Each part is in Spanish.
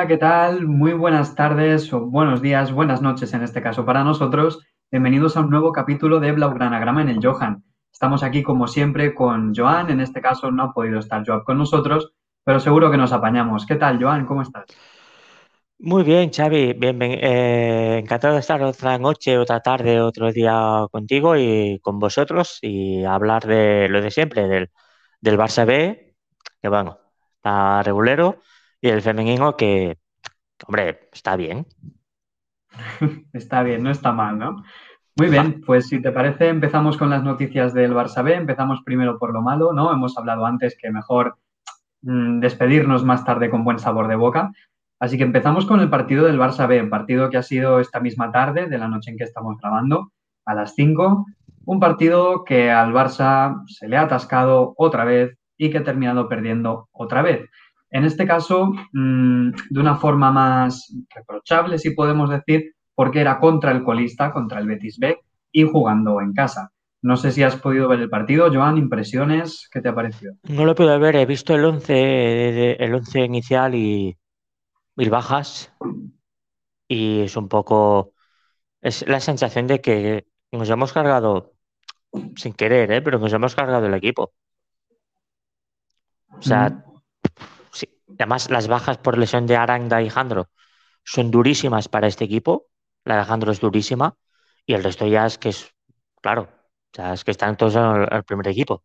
Hola, ¿qué tal? Muy buenas tardes o buenos días, buenas noches en este caso para nosotros. Bienvenidos a un nuevo capítulo de Blaugranagrama en el Johan. Estamos aquí como siempre con Joan, en este caso no ha podido estar Joan con nosotros, pero seguro que nos apañamos. ¿Qué tal, Joan? ¿Cómo estás? Muy bien, Xavi, bien, bien, eh, encantado de estar otra noche, otra tarde, otro día contigo y con vosotros y hablar de lo de siempre, del, del Barça B, que bueno, está regulero, y el femenino que, hombre, está bien. está bien, no está mal, ¿no? Muy bien, pues si te parece, empezamos con las noticias del Barça B. Empezamos primero por lo malo, ¿no? Hemos hablado antes que mejor mm, despedirnos más tarde con buen sabor de boca. Así que empezamos con el partido del Barça B, partido que ha sido esta misma tarde, de la noche en que estamos grabando, a las 5. Un partido que al Barça se le ha atascado otra vez y que ha terminado perdiendo otra vez. En este caso, mm, de una forma más reprochable, si podemos decir, porque era contra el colista, contra el Betis B y jugando en casa. No sé si has podido ver el partido, Joan, impresiones, ¿qué te ha parecido? No lo podido ver, he visto el 11, el 11 inicial y bajas y es un poco, es la sensación de que nos hemos cargado, sin querer, ¿eh? pero nos hemos cargado el equipo. O sea, Además, las bajas por lesión de Aranda y Jandro son durísimas para este equipo. La de es durísima y el resto ya es que es, claro, es que están todos en el, primer equipo.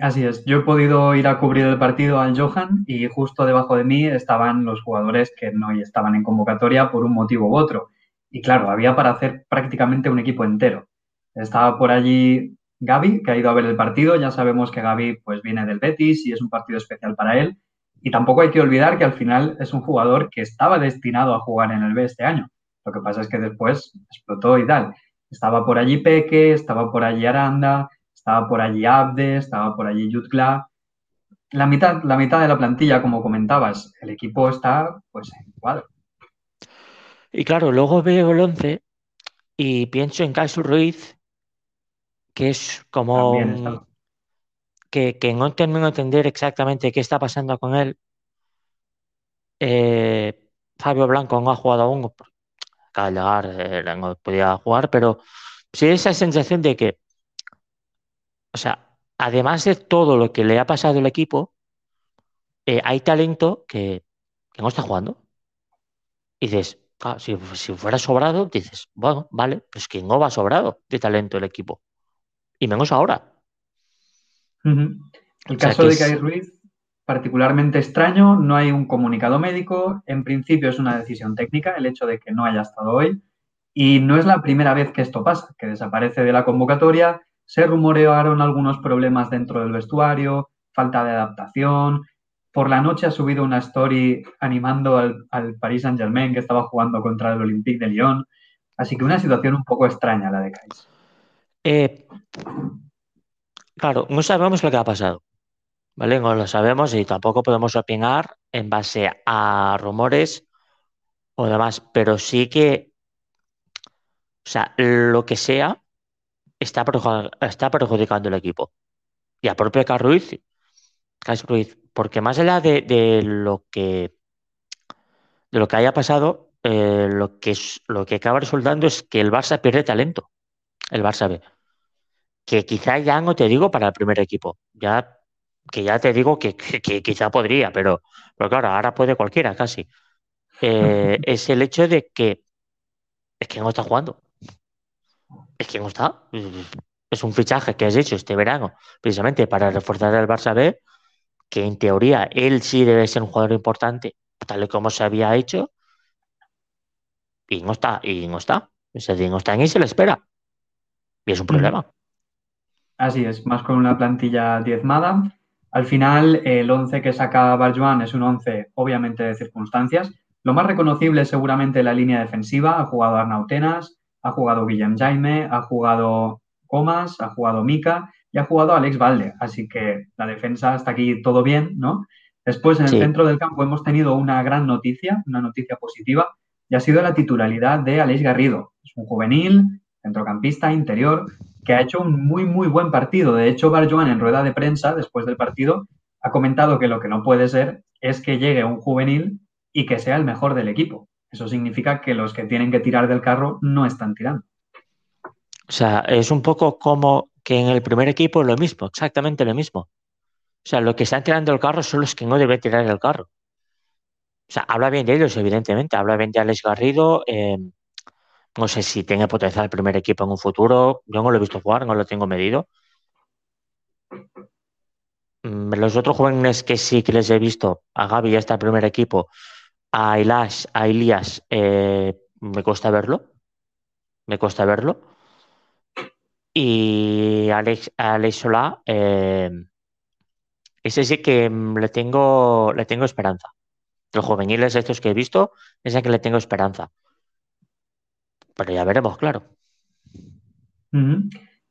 Así es, yo he podido ir a cubrir el partido al Johan y justo debajo de mí estaban los jugadores que no estaban en convocatoria por un motivo u otro. Y claro, había para hacer prácticamente un equipo entero. Estaba por allí Gaby, que ha ido a ver el partido. Ya sabemos que Gaby pues, viene del Betis y es un partido especial para él. Y tampoco hay que olvidar que al final es un jugador que estaba destinado a jugar en el B este año. Lo que pasa es que después explotó y tal. Estaba por allí Peque, estaba por allí Aranda, estaba por allí Abde, estaba por allí Jutgla. La mitad, la mitad de la plantilla, como comentabas, el equipo está pues en cuadro. Y claro, luego veo el 11 y pienso en Caso Ruiz que es como que, que, no termino de entender exactamente qué está pasando con él. Eh, Fabio Blanco no ha jugado aún, acaba de llegar, eh, no podía jugar, pero sí esa sensación de que, o sea, además de todo lo que le ha pasado al equipo, eh, hay talento que, no está jugando. Y dices, si, si, fuera sobrado, dices, bueno, vale, pues que no va sobrado de talento el equipo y menos ahora. El caso de Kai Ruiz, particularmente extraño, no hay un comunicado médico, en principio es una decisión técnica el hecho de que no haya estado hoy. Y no es la primera vez que esto pasa, que desaparece de la convocatoria, se rumorearon algunos problemas dentro del vestuario, falta de adaptación, por la noche ha subido una story animando al, Paris Saint Germain que estaba jugando contra el Olympique de Lyon, así que una situación un poco extraña la de Kais. Eh, claro, no sabemos lo que ha pasado, ¿vale? No lo sabemos y tampoco podemos opinar en base a rumores o demás, pero sí que, o sea, lo que sea está, perjudicando el equipo. Y a propio Carruiz, Ruiz, porque más allá de, lo que de lo que haya pasado, eh, lo que lo que acaba resultando es que el Barça pierde talento, el Barça B que quizá ya no te digo para el primer equipo, ya que ya te digo que, quizá podría, pero, pero claro, ahora puede cualquiera casi. Eh, es el hecho de que es que no está jugando. Es que no está. Es un fichaje que has hecho este verano, precisamente para reforzar el Barça B, que en teoría él sí debe ser un jugador importante, tal y como se había hecho, y no está, y no está. Es decir, no está y se le espera. Y es un problema. Así es, más con una plantilla diezmada. Al final, el 11 que saca Barjuan es un 11 obviamente de circunstancias. Lo más reconocible es seguramente la línea defensiva. Ha jugado Arnautenas, ha jugado Guillem Jaime, ha jugado Comas, ha jugado Mica y ha jugado Alex Valde. Así que la defensa hasta aquí todo bien, ¿no? Después, en el centro del campo hemos tenido una gran noticia, una noticia positiva, y ha sido la titularidad de Alex Garrido. Es un juvenil, centrocampista, interior, que ha hecho un muy, muy buen partido. De hecho, Barjoan en rueda de prensa, después del partido, ha comentado que lo que no puede ser es que llegue un juvenil y que sea el mejor del equipo. Eso significa que los que tienen que tirar del carro no están tirando. O sea, es un poco como que en el primer equipo es lo mismo, exactamente lo mismo. O sea, lo que están tirando el carro son los que no deben tirar el carro. O sea, habla bien de ellos, evidentemente. Habla bien de Alex Garrido. Eh, no sé si tiene potencial el primer equipo en un futuro. Yo no lo he visto jugar, no lo tengo medido. Mm, los otros jóvenes que sí que les he visto, a Gaby ya está el primer equipo, a Ilash, a Ilias, eh, me cuesta verlo. Me cuesta verlo. Y Alex, Alex Solá, eh, ese sí que mm, le tengo, le tengo esperanza. Los juveniles estos que he visto, ese que le tengo esperanza. Pero ya veremos, claro.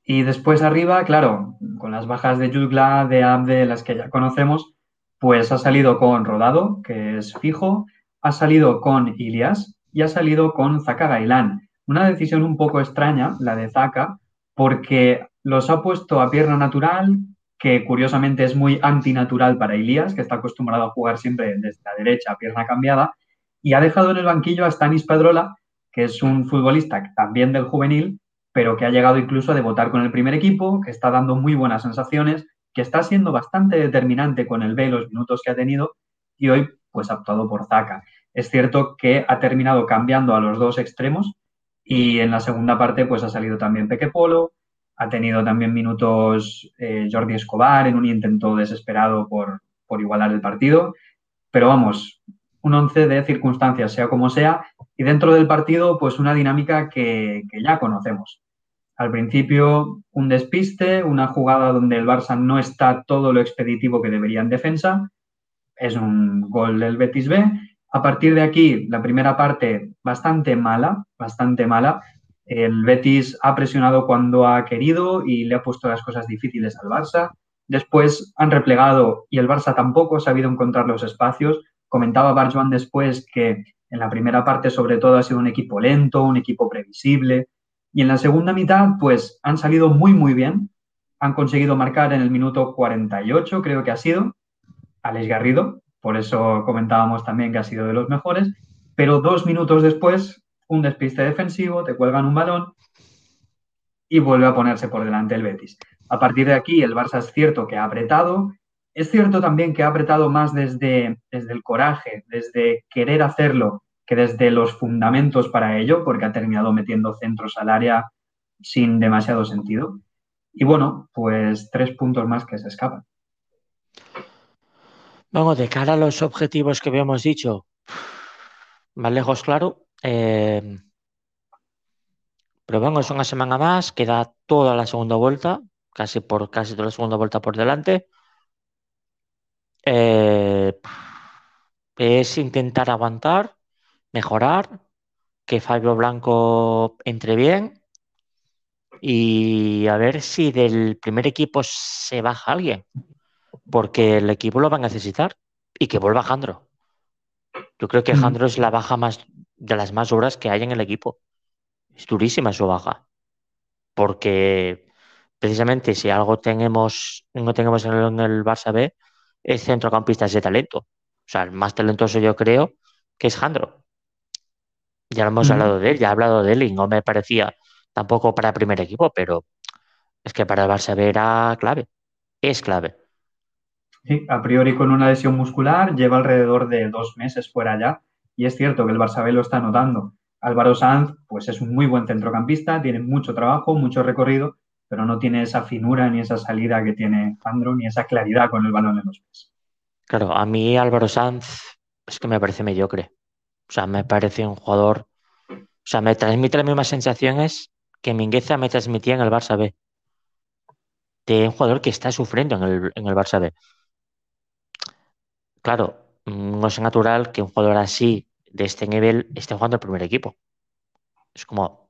Y después arriba, claro, con las bajas de Jugla, de Abde, las que ya conocemos, pues ha salido con Rodado, que es fijo, ha salido con Ilias y ha salido con Zaka Gailán. Una decisión un poco extraña, la de Zaka, porque los ha puesto a pierna natural, que curiosamente es muy antinatural para Ilias, que está acostumbrado a jugar siempre desde la derecha pierna cambiada, y ha dejado en el banquillo a Stanis Pedrola, que es un futbolista también del juvenil, pero que ha llegado incluso a debutar con el primer equipo, que está dando muy buenas sensaciones, que está siendo bastante determinante con el B los minutos que ha tenido y hoy pues ha optado por Zaka. Es cierto que ha terminado cambiando a los dos extremos y en la segunda parte pues ha salido también Peque Polo, ha tenido también minutos eh, Jordi Escobar en un intento desesperado por, por igualar el partido, pero vamos, un once de circunstancias, sea como sea, y dentro del partido, pues una dinámica que, ya conocemos. Al principio, un despiste, una jugada donde el Barça no está todo lo expeditivo que debería en defensa. Es un gol del Betis B. A partir de aquí, la primera parte bastante mala, bastante mala. El Betis ha presionado cuando ha querido y le ha puesto las cosas difíciles al Barça. Después han replegado y el Barça tampoco ha sabido encontrar los espacios. Comentaba Barjuan después que en la primera parte, sobre todo, ha sido un equipo lento, un equipo previsible. Y en la segunda mitad, pues han salido muy, muy bien. Han conseguido marcar en el minuto 48, creo que ha sido, Alex Garrido. Por eso comentábamos también que ha sido de los mejores. Pero dos minutos después, un despiste defensivo, te cuelgan un balón y vuelve a ponerse por delante el Betis. A partir de aquí, el Barça es cierto que ha apretado, es cierto también que ha apretado más desde, desde el coraje, desde querer hacerlo, que desde los fundamentos para ello, porque ha terminado metiendo centros al área sin demasiado sentido. Y bueno, pues tres puntos más que se escapan. Vamos, de cara a los objetivos que habíamos dicho, más lejos, claro. Eh, pero bueno, es una semana más, queda toda la segunda vuelta, casi por casi toda la segunda vuelta por delante. Eh, es intentar aguantar, mejorar, que Fabio Blanco entre bien y a ver si del primer equipo se baja alguien, porque el equipo lo va a necesitar y que vuelva Jandro. Yo creo que mm. Jandro es la baja más de las más duras que hay en el equipo. Es durísima su baja, porque precisamente si algo tenemos, no tenemos en el, en el Barça B, es centrocampista de talento. O sea, el más talentoso yo creo que es Jandro. Ya lo hemos hablado de él, ya he hablado de él y no me parecía tampoco para el primer equipo, pero es que para el Barça era clave. Es clave. Sí, a priori con una lesión muscular lleva alrededor de dos meses fuera ya y es cierto que el Barça lo está notando. Álvaro Sanz, pues es un muy buen centrocampista, tiene mucho trabajo, mucho recorrido, pero no tiene esa finura ni esa salida que tiene Andro, ni esa claridad con el balón en los pies. Claro, a mí Álvaro Sanz es que me parece mediocre. O sea, me parece un jugador. O sea, me transmite las mismas sensaciones que Mingueza me transmitía en el Barça B. De un jugador que está sufriendo en el, en el Barça B. Claro, no es natural que un jugador así, de este nivel, esté jugando el primer equipo. Es como,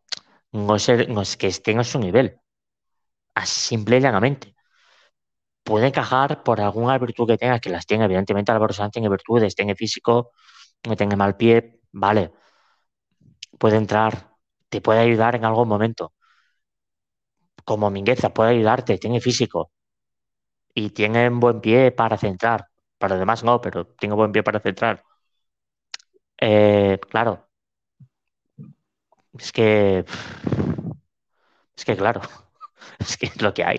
no es, no es que esté en su nivel simple y llanamente. Puede encajar por alguna virtud que tenga, que las tiene, evidentemente Álvaro Sanz tiene virtudes, tiene físico, no tiene mal pie, vale. Puede entrar, te puede ayudar en algún momento. Como Mingueza puede ayudarte, tiene físico. y tiene buen pie para centrar. Para demás no, pero tiene buen pie para centrar. Eh, claro. Es que. Es que, claro. Es que es lo que hay.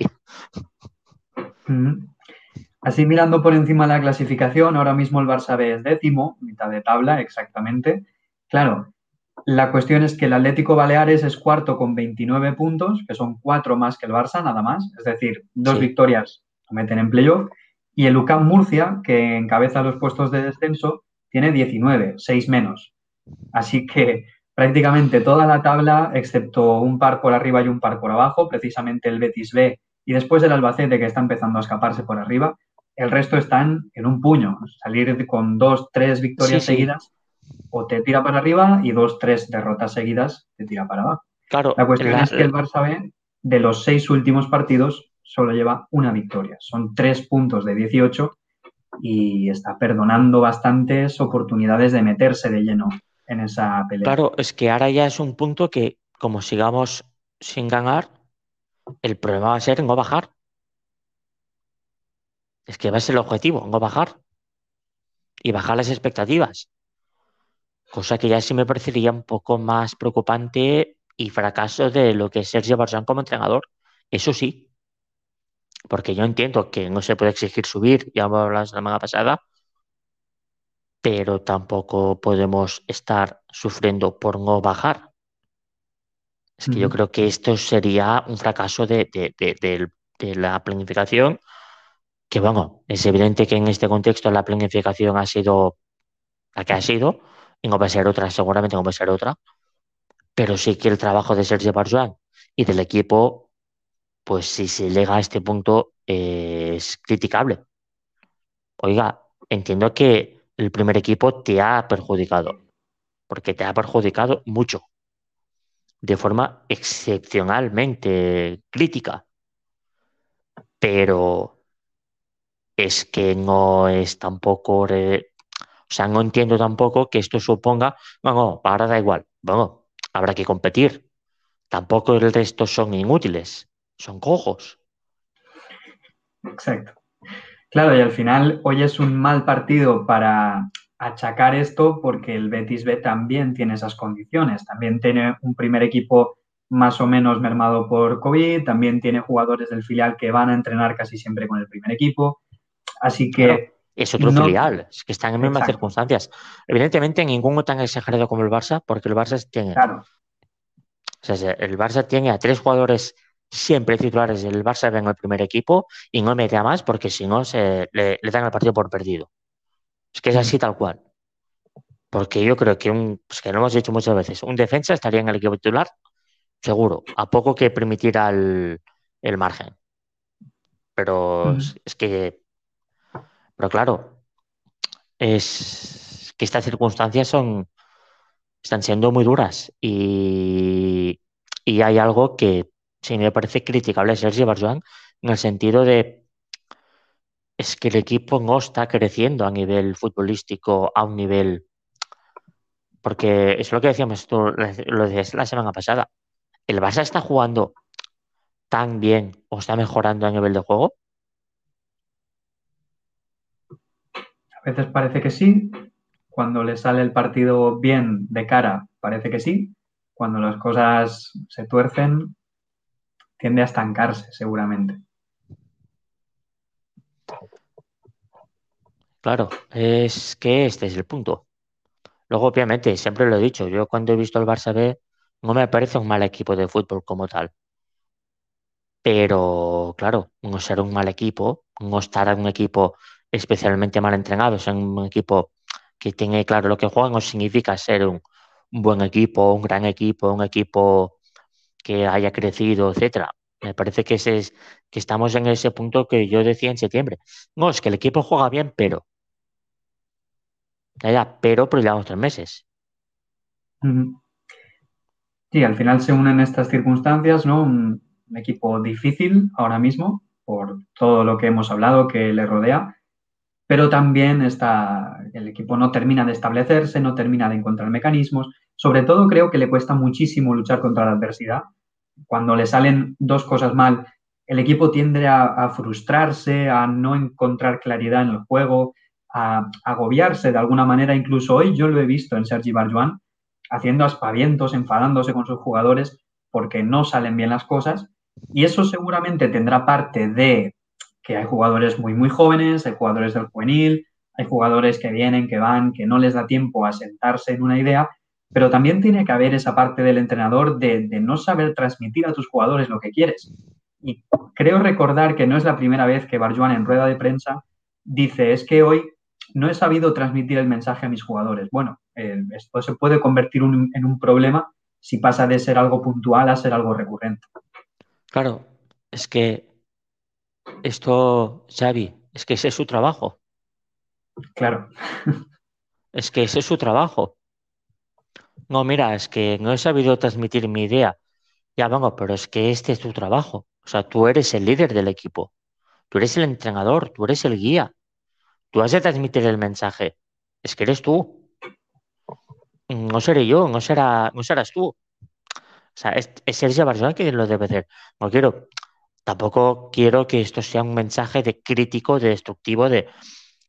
Así mirando por encima de la clasificación, ahora mismo el Barça B es décimo, mitad de tabla exactamente. Claro, la cuestión es que el Atlético Baleares es cuarto con 29 puntos, que son cuatro más que el Barça, nada más. Es decir, dos victorias lo meten en playoff. Y el UCAM Murcia, que encabeza los puestos de descenso, tiene 19, 6 menos. Así que prácticamente toda la tabla, excepto un par por arriba y un par por abajo, precisamente el Betis B y después el Albacete que está empezando a escaparse por arriba, el resto están en un puño. Salir con dos, tres victorias seguidas o te tira para arriba y dos, tres derrotas seguidas te tira para abajo. Claro, la cuestión es que el Barça B, de los seis últimos partidos, solo lleva una victoria. Son tres puntos de 18 y está perdonando bastantes oportunidades de meterse de lleno en esa pelea. Claro, es que ahora ya es un punto que, como sigamos sin ganar, el problema va a ser no bajar. Es que va a ser el objetivo, no bajar. Y bajar las expectativas. Cosa que ya sí me parecería un poco más preocupante y fracaso de lo que es Sergio Barzán como entrenador. Eso sí. Porque yo entiendo que no se puede exigir subir, ya hemos hablado la semana pasada, pero tampoco podemos estar sufriendo por no bajar. Es que yo creo que esto sería un fracaso de, la planificación, que bueno, es evidente que en este contexto la planificación ha sido la que ha sido, y no va a ser otra, seguramente no va a ser otra, pero sí que el trabajo de Sergio Barjuan y del equipo, pues si se llega a este punto, es criticable. Oiga, entiendo que el primer equipo te ha perjudicado, porque te ha perjudicado mucho, de forma excepcionalmente crítica. Pero es que no es tampoco, o sea, no entiendo tampoco que esto suponga, bueno, ahora da igual, bueno, habrá que competir. Tampoco el resto son inútiles, son cojos. Exacto. Claro, y al final hoy es un mal partido para achacar esto porque el Betis B también tiene esas condiciones. También tiene un primer equipo más o menos mermado por COVID, también tiene jugadores del filial que van a entrenar casi siempre con el primer equipo. Así que... es otro filial, es que están en mismas circunstancias. Evidentemente, ninguno tan exagerado como el Barça, porque el Barça tiene. Claro. O sea, el Barça tiene a tres jugadores siempre titulares del Barça ven el primer equipo y no mete a más porque si no se, le, dan el partido por perdido. Es que es así tal cual. Porque yo creo que, un, pues que lo hemos dicho muchas veces, un defensa estaría en el equipo titular, seguro, a poco que permitir el, el margen. Pero es que, pero claro, es que estas circunstancias son, están siendo muy duras y, y hay algo que sí me parece criticable Sergio Barjuan en el sentido de es que el equipo no está creciendo a nivel futbolístico, a un nivel. Porque es lo que decíamos tú, lo decías la semana pasada. ¿El Barça está jugando tan bien o está mejorando a nivel de juego? A veces parece que sí. Cuando le sale el partido bien de cara, parece que sí. Cuando las cosas se tuercen, tiende a estancarse seguramente. Claro, es que este es el punto. Luego, obviamente, siempre lo he dicho, yo cuando he visto el Barça B, no me parece un mal equipo de fútbol como tal. Pero, claro, no ser un mal equipo, no estar en un equipo especialmente mal entrenado, ser un equipo que tiene claro lo que juega, no significa ser un buen equipo, un gran equipo, un equipo que haya crecido, etcétera. Me parece que, que estamos en ese punto que yo decía en septiembre. No, es que el equipo juega bien, pero. Ya, pero, pero llevamos tres meses. Sí, al final se unen estas circunstancias, ¿no? Un, equipo difícil ahora mismo por todo lo que hemos hablado que le rodea, pero también está, el equipo no termina de establecerse, no termina de encontrar mecanismos. Sobre todo creo que le cuesta muchísimo luchar contra la adversidad cuando le salen dos cosas mal, el equipo tiende a, frustrarse, a no encontrar claridad en el juego, a, agobiarse de alguna manera. Incluso hoy yo lo he visto en Sergi Barjuan haciendo aspavientos, enfadándose con sus jugadores porque no salen bien las cosas. Y eso seguramente tendrá parte de que hay jugadores muy, muy jóvenes, hay jugadores del juvenil, hay jugadores que vienen, que van, que no les da tiempo a sentarse en una idea, pero también tiene que haber esa parte del entrenador de, de no saber transmitir a tus jugadores lo que quieres. Y creo recordar que no es la primera vez que Barjuan en rueda de prensa dice, es que hoy no he sabido transmitir el mensaje a mis jugadores. Bueno, eh, esto se puede convertir en un problema si pasa de ser algo puntual a ser algo recurrente. Claro, es que esto, Xavi, es que ese es su trabajo. Claro. Es que ese es su trabajo. No, mira, es que no he sabido transmitir mi idea. Ya, vengo, pero es que este es tu trabajo. O sea, tú eres el líder del equipo. Tú eres el entrenador, tú eres el guía. Tú has de transmitir el mensaje. Es que eres tú. No seré yo, no, será, no serás tú. O sea, es, es Sergio Barcelona quien lo debe hacer. No quiero, tampoco quiero que esto sea un mensaje de crítico, de destructivo, de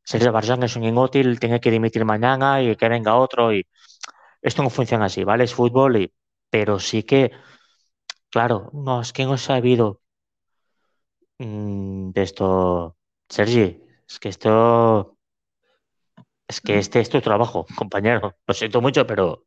Sergio Barcelona es un inútil, tiene que dimitir mañana y que venga otro. y Esto no funciona así, ¿vale? Es fútbol, y, pero sí que, claro, no, es que no he sabido Mm, de esto, Sergi, es que esto, es que este es tu trabajo, compañero. Lo siento mucho, pero...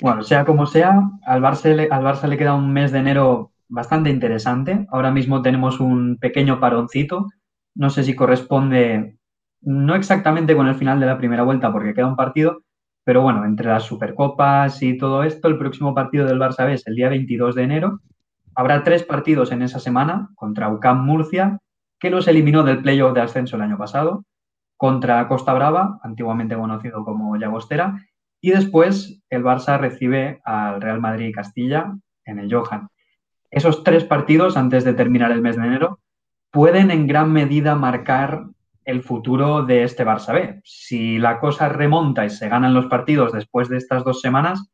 Bueno, sea como sea, al Barça, le, al Barça le queda un mes de enero bastante interesante. Ahora mismo tenemos un pequeño paroncito. No sé si corresponde, no exactamente con el final de la primera vuelta, porque queda un partido, pero bueno, entre las Supercopas y todo esto, el próximo partido del Barça es el día 22 de enero Habrá tres partidos en esa semana contra UCAM Murcia, que los eliminó del playoff de ascenso el año pasado, contra Costa Brava, antiguamente conocido como Llagostera, y después el Barça recibe al Real Madrid Castilla en el Johan. Esos tres partidos, antes de terminar el mes de enero, pueden en gran medida marcar el futuro de este Barça B. Si la cosa remonta y se ganan los partidos después de estas dos semanas,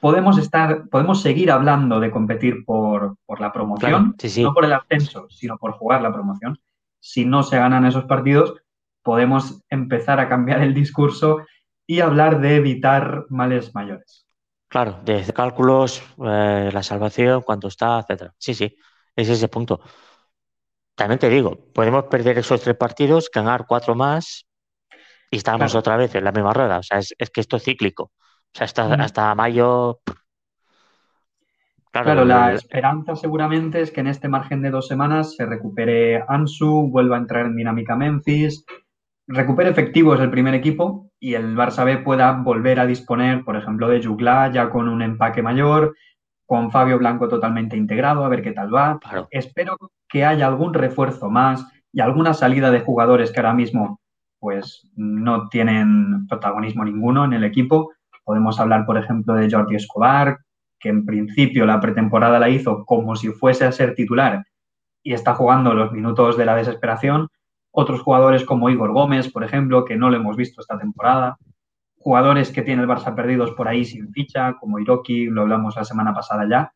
podemos estar, podemos seguir hablando de competir por, la promoción, no por el ascenso, sino por jugar la promoción. Si no se ganan esos partidos, podemos empezar a cambiar el discurso y hablar de evitar males mayores. Claro, desde cálculos, eh, la salvación, cuánto está, etcétera. Sí, sí, es ese punto. También te digo, podemos perder esos tres partidos, ganar cuatro más y estamos otra vez en la misma rueda. O sea, es, es que esto es cíclico. O sea, hasta, hasta mayo. Claro, la esperanza seguramente es que en este margen de dos semanas se recupere Ansu, vuelva a entrar en dinámica Memphis, recupere efectivos el primer equipo y el Barça B pueda volver a disponer, por ejemplo, de Jugla ya con un empaque mayor, con Fabio Blanco totalmente integrado, a ver qué tal va. Espero que haya algún refuerzo más y alguna salida de jugadores que ahora mismo pues no tienen protagonismo ninguno en el equipo Podemos hablar, por ejemplo, de Jordi Escobar, que en principio la pretemporada la hizo como si fuese a ser titular y está jugando los minutos de la desesperación. Otros jugadores como Igor Gómez, por ejemplo, que no lo hemos visto esta temporada. Jugadores que tiene el Barça perdidos por ahí sin ficha, como Iroki, lo hablamos la semana pasada ya.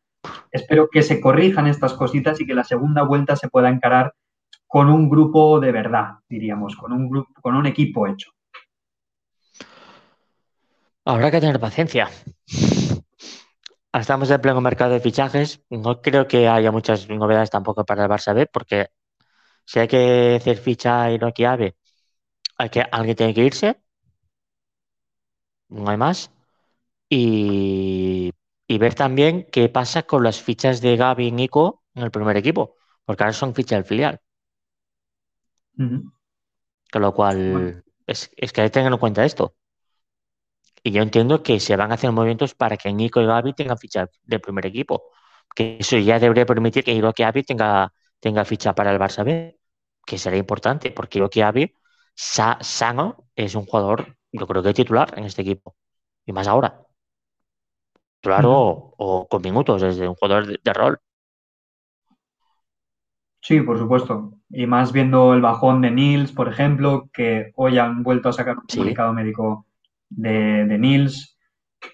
Espero que se corrijan estas cositas y que la segunda vuelta se pueda encarar con un grupo de verdad, diríamos, con un grupo, con un equipo hecho. Habrá que tener paciencia. Estamos en pleno mercado de fichajes. No creo que haya muchas novedades tampoco para el Barça B, porque si hay que hacer ficha y no que hay que alguien tiene que irse. No hay más. Y, ver también qué pasa con las fichas de Gaby y Nico en el primer equipo, porque ahora son fichas del filial. Con lo cual, es, es que hay que tener en cuenta esto. Y yo entiendo que se van a hacer movimientos para que Nico y Gaby tengan ficha del primer equipo. Que eso ya debería permitir que Hiroki Gaby tenga, tenga ficha para el Barça B, que sería importante, porque Hiroki Gaby, sano, es un jugador, yo creo que titular en este equipo. Y más ahora. Titular o, con minutos, es un jugador de, rol. Sí, por supuesto. Y más viendo el bajón de Nils, por ejemplo, que hoy han vuelto a sacar un comunicado médico de, de Nils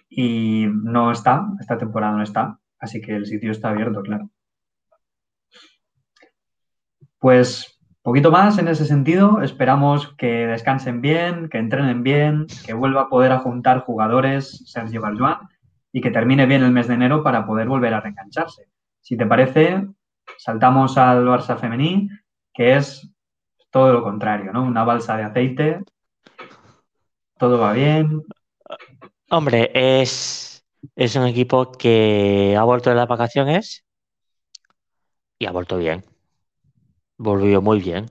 y no está, esta temporada no está. Así que el sitio está abierto, claro. Pues poquito más en ese sentido. Esperamos que descansen bien, que entrenen bien, que vuelva a poder juntar jugadores Sergio Barjuan y que termine bien el mes de enero para poder volver a reengancharse. Si te parece, saltamos al Barça femení, que es todo lo contrario, ¿no? Una balsa de aceite, todo va bien. Hombre, es, es un equipo que ha vuelto de las vacaciones y ha vuelto bien. Volvió muy bien.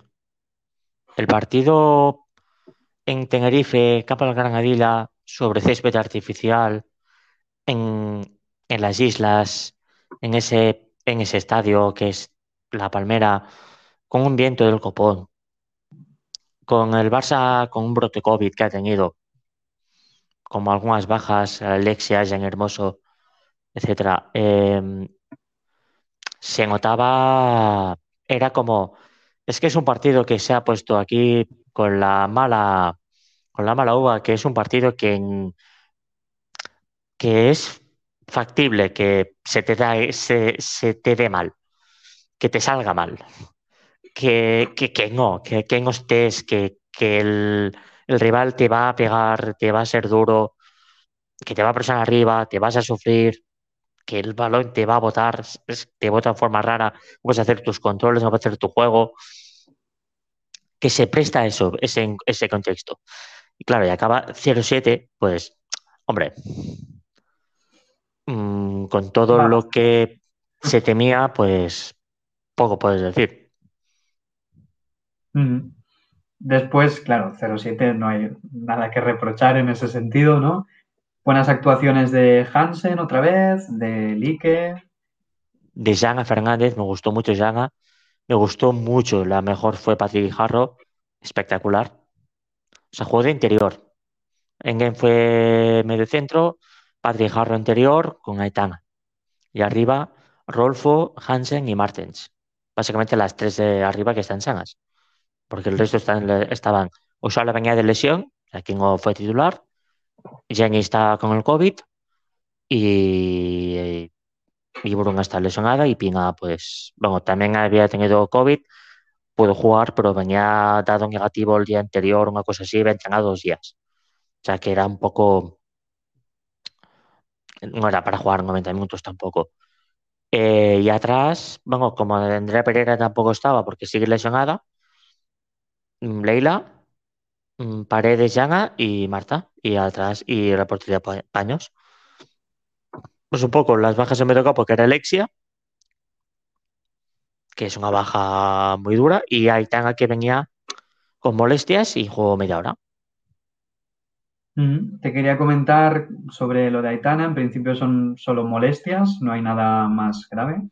El partido en Tenerife, Capa del Granadilla, sobre césped artificial, en, en las islas, en ese, en ese estadio que es La Palmera, con un viento del copón, con el Barça con un brote COVID que ha tenido, como algunas bajas, Alexia, Jean Hermoso, etcétera, em, se notaba, era como, es que es un partido que se ha puesto aquí con la mala, con la mala uva, que es un partido que, que es factible que se te, da, se, se te dé mal, que te salga mal, que, que, que no, que, que no estés, que, el, el, rival te va a pegar, te va a ser duro, que te va a presionar arriba, te vas a sufrir, que el balón te va a botar, te bota de forma rara, puedes hacer tus controles, no puedes hacer tu juego, que se presta eso, ese, ese contexto. Y claro, y acaba 0-7, pues, hombre, mmm, con todo vale. lo que se temía, pues poco puedes decir. Mm. Después, claro, 0-7 no hay nada que reprochar en ese sentido, ¿no? Buenas actuaciones de Hansen otra vez, de Lique. De Jana Fernández, me gustó mucho Jana. Me gustó mucho, la mejor fue Patrick Jarro, espectacular. O sea, juego de interior. Engen fue medio centro, Patrick interior con Aitana. Y arriba, Rolfo, Hansen y Martens. Básicamente las tres de arriba que están sanas. Porque el resto están, estaban. Osala venía de lesión, aquí no fue titular. Jenny está con el COVID. Y, y Bruna está lesionada. Y Pina, pues, bueno, también había tenido COVID. Pudo jugar, pero venía dado negativo el día anterior, una cosa así, había entrenado dos días. O sea que era un poco no era para jugar 90 minutos tampoco. Eh, y atrás, bueno, como Andrea Pereira tampoco estaba porque sigue lesionada, Leila, Paredes, Llana y Marta. Y atrás, y la portería Paños. Pues un poco las bajas en medio campo, que era Alexia, que es una baja muy dura, y Aitana que venía con molestias y jugó media hora. Te quería comentar sobre lo de Aitana. En principio son solo molestias, no hay nada más grave.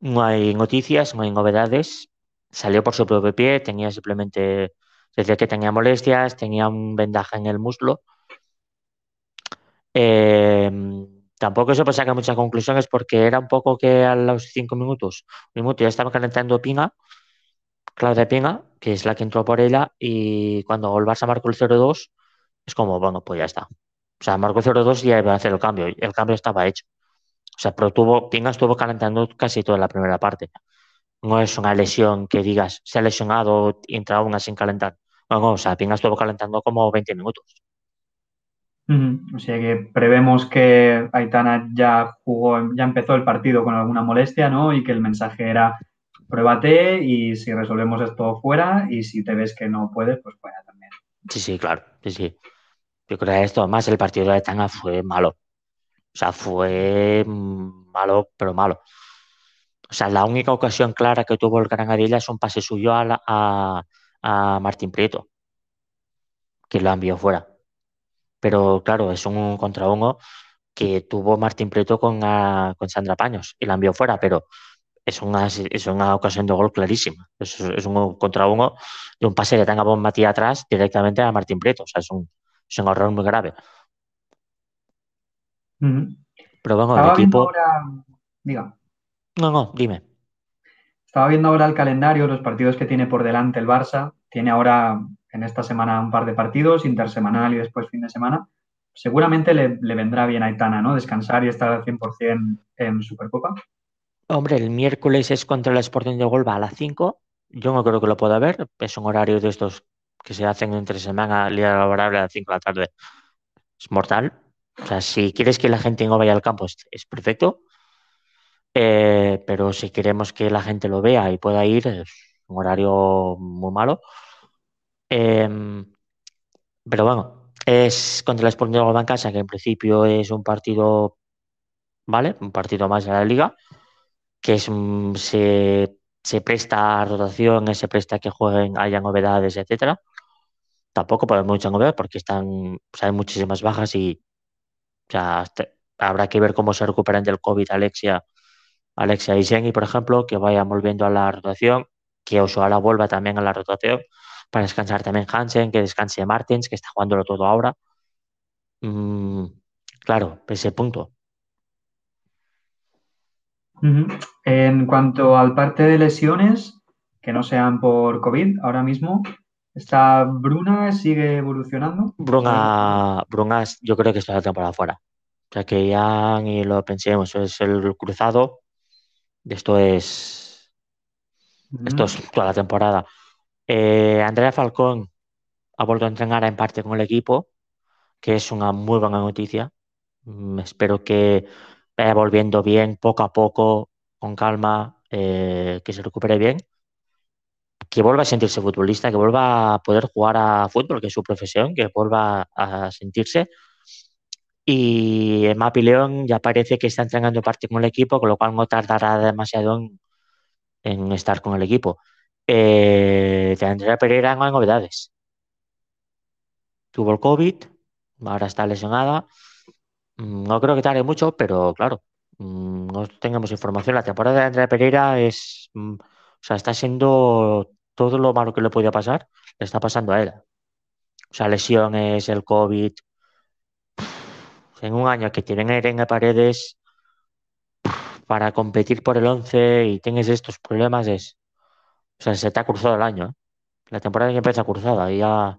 No hay noticias, no hay novedades. Salió por su propio pie, tenía simplemente, decía que tenía molestias, tenía un vendaje en el muslo. Eh, tampoco se puede sacar muchas conclusiones porque era un poco que a los cinco minutos, un minuto ya estaba calentando Pina, Claudia Pina, que es la que entró por ella, y cuando el Barça marcó el 0-2, es como, bueno, pues ya está. O sea, marcó 0-2 y ya iba a hacer el cambio. El cambio estaba hecho. O sea, pero tuvo, Pinga estuvo calentando casi toda la primera parte. No es una lesión que digas, se ha lesionado y entra una sin calentar. No, no, o sea, Pinga estuvo calentando como 20 minutos. O sea que prevemos que Aitana ya jugó, ya empezó el partido con alguna molestia, ¿no? Y que el mensaje era pruébate y si resolvemos esto fuera y si te ves que no puedes, pues fuera. Sí, sí, claro, sí, sí. Yo creo que esto, más el partido de Aitana fue malo. O sea, fue malo, pero malo. O sea, la única ocasión clara que tuvo el Granadilla es un pase suyo a, la, a, a Martín Prieto, que lo envió fuera. Pero claro, es un contra uno que tuvo Martín Prieto con, a, con Sandra Paños y la envió fuera, pero es una, es una ocasión de gol clarísima. Es, es un contra uno de un pase que tenga Bon Matías atrás directamente a Martín Prieto. O sea, es un, es un error muy grave. Uh -huh. Pero bueno, Estaba el equipo. Ahora... Diga. No, no, dime. Estaba viendo ahora el calendario, los partidos que tiene por delante el Barça. Tiene ahora en esta semana un par de partidos, intersemanal y después fin de semana. seguramente le, vendrá bien a Aitana, ¿no? Descansar y estar al 100% en Supercopa. Hombre, el miércoles es contra el Sporting de Golba a las 5. Yo no creo que lo pueda ver. Es un horario de estos que se hacen entre semana, día laborable a las 5 de la tarde. Es mortal. O sea, si quieres que la gente no vaya al campo, es, perfecto. Eh, pero si queremos que la gente lo vea y pueda ir, es un horario muy malo. Em, pero bueno, es contra el Sporting de Golba en casa, que en principio es un partido, ¿vale? Un partido más de la liga, que es, se, se presta a rotación, se presta a que jueguen, haya novedades, etcétera. Tampoco podemos mucha novedad porque están, hay muchísimas bajas y habrá que ver cómo se recuperan del COVID Alexia, Alexia y Sengi, por ejemplo, que vayan volviendo a la rotación, que Osoala vuelva también a la rotación para descansar también Hansen, que descanse Martins, que está jugándolo todo ahora. Mm, claro, ese punto. En cuanto al parte de lesiones, que no sean por COVID, ahora mismo, ¿está Bruna sigue evolucionando? Bruna, Bruna yo creo que está la temporada fuera. O sea que ya ni lo pensemos, es el cruzado. Esto es. Esto es toda la temporada. Eh, Andrea Falcón ha vuelto a entrenar en parte con el equipo, que es una muy buena noticia. Mm, espero que vaya volviendo bien poco a poco, con calma, eh, que se recupere bien, que vuelva a sentirse futbolista, que vuelva a poder jugar a fútbol, que es su profesión, que vuelva a sentirse. Y Mapi León ya parece que está entrenando parte con el equipo, con lo cual no tardará demasiado en, estar con el equipo. Eh, de Andrea Pereira no hay novedades. Tuvo el COVID, ahora está lesionada. Mm, no creo que tarde mucho, pero claro, mm, no tengamos información. La temporada de Andrea Pereira es, mm, o sea, está siendo todo lo malo que le podía pasar, le está pasando a él. O sea, lesiones, el COVID. En un año que tienen a Irene Paredes para competir por el 11 y tienes estos problemas, es. O sea, se te ha cruzado el año. ¿eh? La temporada ya empieza cruzada y ya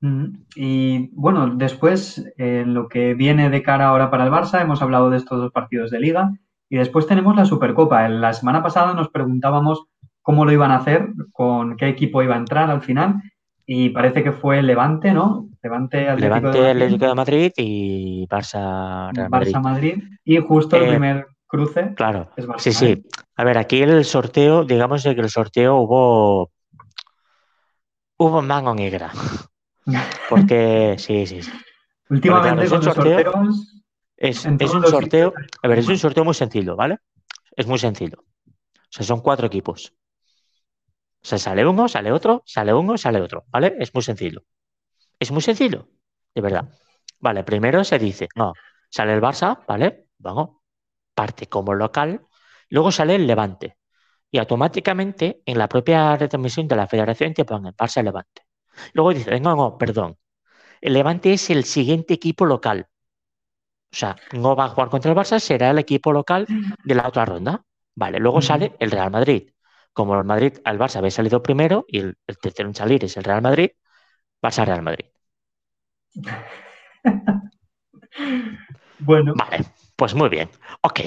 y bueno, después, en lo que viene de cara ahora para el Barça, hemos hablado de estos dos partidos de liga y después tenemos la Supercopa. La semana pasada nos preguntábamos cómo lo iban a hacer, con qué equipo iba a entrar al final y parece que fue Levante, ¿no? Levante Atlético, de, Madrid. de Madrid y Barça Madrid. Barça Madrid y justo el eh, primer cruce. Claro, sí, sí. A ver, aquí el sorteo, digamos que el sorteo hubo hubo mano negra. Porque sí, sí, sí. Últimamente es un sorteo, es, un sorteo, a ver, es un sorteo muy sencillo, ¿vale? Es muy sencillo. O sea, son cuatro equipos. O sea, sale uno, sale otro, sale uno, sale otro, ¿vale? Es muy sencillo. Es muy sencillo, de verdad. Vale, primero se dice, no, sale el Barça, ¿vale? Vamos, parte como local, luego sale el Levante. Y automáticamente en la propia retransmisión de la federación te ponen Barça Levante. Luego dice, no, no, perdón. El Levante es el siguiente equipo local. O sea, no va a jugar contra el Barça, será el equipo local de la otra ronda. Vale, luego sale el Real Madrid. Como el Madrid, al Barça había salido primero y el, tercero en salir es el Real Madrid, Barça Real Madrid. bueno. Vale, pues muy bien. Ok,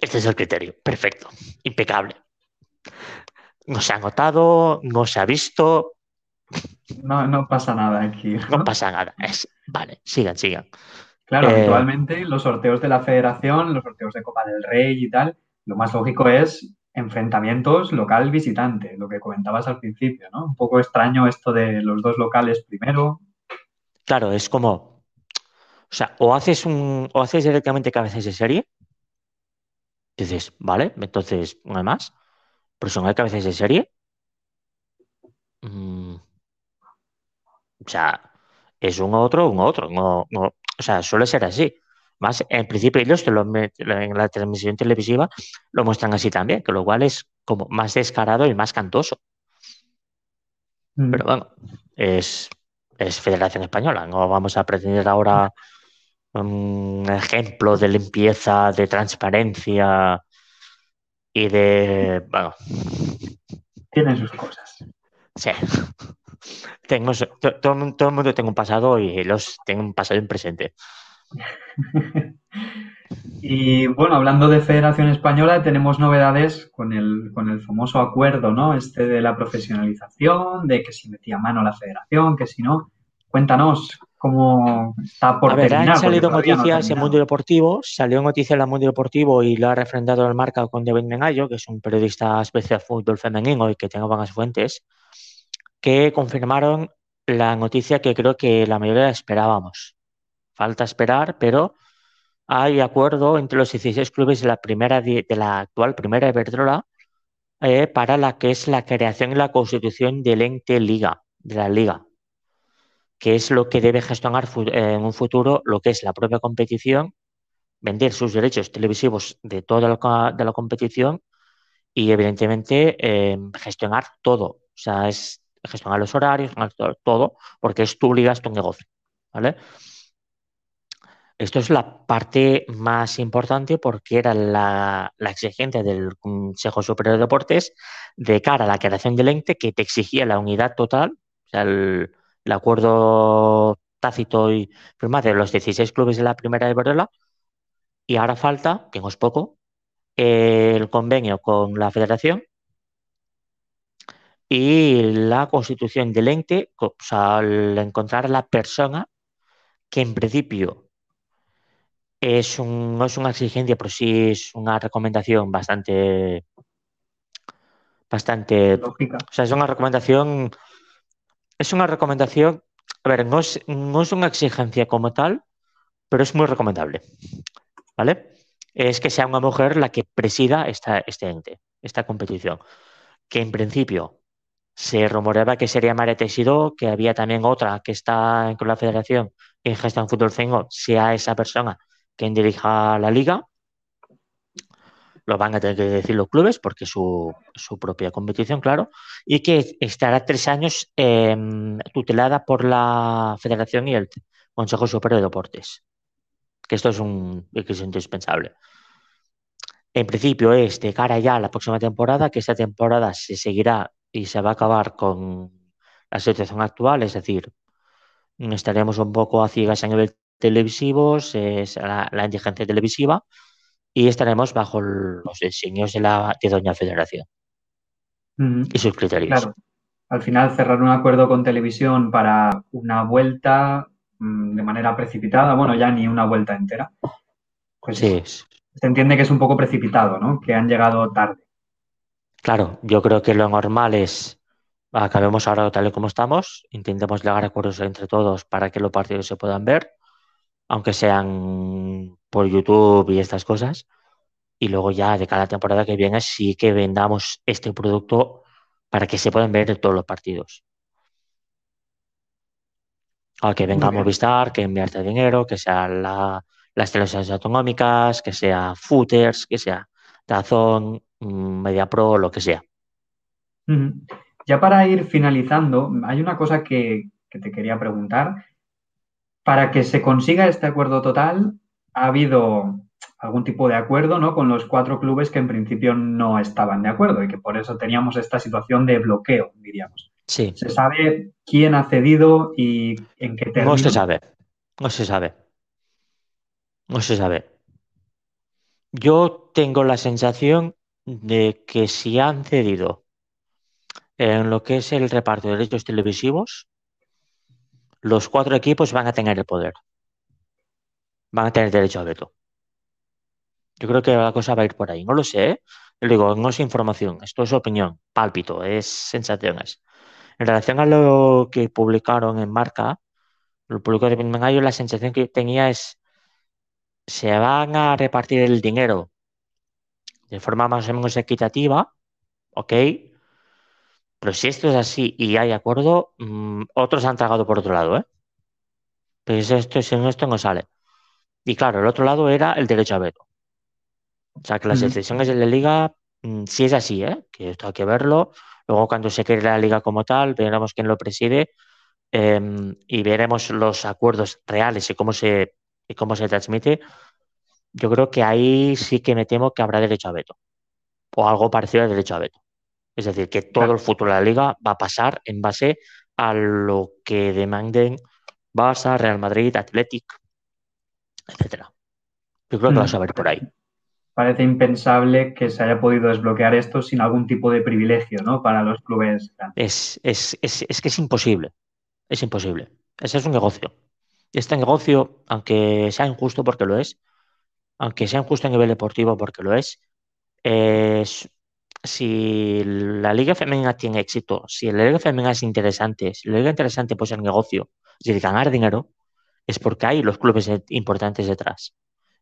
este es el criterio. Perfecto, impecable. No se ha notado, no se ha visto, no, no pasa nada aquí. No, pasa nada. Vale, sigan, sigan. Claro, eh, habitualmente los sorteos de la federación, los sorteos de Copa del Rey y tal, lo más lógico es enfrentamientos local-visitante, lo que comentabas al principio, ¿no? Un poco extraño esto de los dos locales primero. Claro, es como, o sea, o haces un, o haces directamente cabezas de serie, dices, vale, entonces no hay más, pero son hay cabezas de serie, Mm. O sea, es un otro, un otro. No, no, o sea, suele ser así. Más, en principio ellos lo, en la transmisión televisiva lo muestran así también, que lo cual es como más descarado y más cantoso. Mm. Pero bueno, es, es Federación Española. No vamos a pretender ahora un ejemplo de limpieza, de transparencia y de... Bueno. Tienen sus cosas. Sí. Tengo, todo, el mundo tiene un pasado y los tengo un pasado y un presente. y bueno, hablando de Federación Española, tenemos novedades con el, con el famoso acuerdo, ¿no? Este de la profesionalización, de que si metía mano la federación, que si no. Cuéntanos cómo está por A ver, han salido noticias en Mundo Deportivo, salió noticia en el Mundo Deportivo y lo ha refrendado el marca con David Mengallo, que es un periodista especial de fútbol femenino y que tenga buenas fuentes, que confirmaron la noticia que creo que la mayoría esperábamos. Falta esperar, pero hay acuerdo entre los 16 clubes de la primera de, la actual primera Iberdrola eh, para la que es la creación y la constitución del ente liga, de la liga, que es lo que debe gestionar en un futuro lo que es la propia competición, vender sus derechos televisivos de toda la competición y evidentemente eh, gestionar todo. O sea, es gestionar los horarios, todo, porque es tu liga, es tu negocio. ¿vale? Esto es la parte más importante porque era la, exigencia del Consejo Superior de Deportes de cara a la creación del ente que te exigía la unidad total, o sea, el, acuerdo tácito y firmado de los 16 clubes de la primera de Borrella, y ahora falta, que no es poco, el convenio con la federación y la constitución del ente, o sea, al encontrar la persona que en principio es un, no es una exigencia, pero sí es una recomendación bastante bastante lógica. O sea, es una recomendación es una recomendación, a ver, no es, no es una exigencia como tal, pero es muy recomendable. ¿Vale? Es que sea una mujer la que presida esta, este ente, esta competición. Que en principio se rumoreaba que sería María Teixidó, que había también otra que está con la federación en gestión fútbol femenino, sea esa persona quien dirija la liga. Lo van a tener que decir los clubes porque es su, su propia competición, claro, y que estará tres años em, tutelada por la federación y el Consejo Superior de Deportes. Que esto es un es indispensable. En principio es de cara ya a la próxima temporada, que esta temporada se seguirá y se va a acabar con la situación actual, es decir, estaremos un poco a ciegas a nivel televisivos, es la, indigencia televisiva, y estaremos bajo los diseños de, la, de Doña Federación y sus criterios. Claro. Al final, cerrar un acuerdo con televisión para una vuelta mm, de manera precipitada, bueno, ya ni una vuelta entera, pues sí. se entiende que es un poco precipitado, ¿no? Que han llegado tarde. Claro, yo creo que lo normal es acabemos ahora tal y como estamos, intentemos llegar a acuerdos entre todos para que los partidos se puedan ver, aunque sean por YouTube y estas cosas, y luego ya de cada temporada que viene sí que vendamos este producto para que se puedan ver todos los partidos. A que venga Movistar, que enviarte dinero, que sea las televisiones autonómicas, que sea Footers, que sea Dazón, Mm, Media Pro, lo que sea. Ya para ir finalizando, hay una cosa que, te quería preguntar. Para que se consiga este acuerdo total, ¿ha habido algún tipo de acuerdo ¿no? con los cuatro clubes que en principio no estaban de acuerdo y que por eso teníamos esta situación de bloqueo, diríamos? Sí. ¿Se sabe quién ha cedido y en qué término? No se sabe. No se sabe. No se sabe. Yo tengo la sensación de que si han cedido en lo que es el reparto de derechos televisivos, los cuatro equipos van a tener el poder. Van a tener derecho a veto. Yo creo que la cosa va a ir por ahí. No lo sé, ¿eh? digo, no es información, esto es opinión, pálpito, es sensaciones. En relación a lo que publicaron en Marca, lo publicó de Mengayo, la sensación que tenía es se van a repartir el dinero de forma más o menos equitativa, ok, pero si esto es así y hay acuerdo, mm, otros han tragado por otro lado, ¿eh? Pues esto, si esto no sale. Y claro, el otro lado era el derecho a veto. O sea, que las decisiones de la liga, mm, si es así, ¿eh? Que esto hay que verlo. Luego, cuando se cree la liga como tal, veremos quién lo preside em, y veremos los acuerdos reales y cómo se, y cómo se transmite yo creo que ahí sí que me temo que habrá derecho a veto. O algo parecido al derecho a veto. Es decir, que todo el futuro de la liga va a pasar en base a lo que demanden Barça, Real Madrid, Athletic, etcétera. Yo creo que vas a ver por ahí. Parece impensable que se haya podido desbloquear esto sin algún tipo de privilegio, ¿no? Para los clubes. Es, es, es, es que es imposible. Es imposible. Ese es un negocio. Este negocio, aunque sea injusto porque lo es, aunque sea injusto a nivel deportivo porque lo es, es si la liga femenina tiene éxito, si la liga femenina es interesante, si la liga interesante pues el negocio, es decir, ganar dinero, es porque hay los clubes importantes detrás,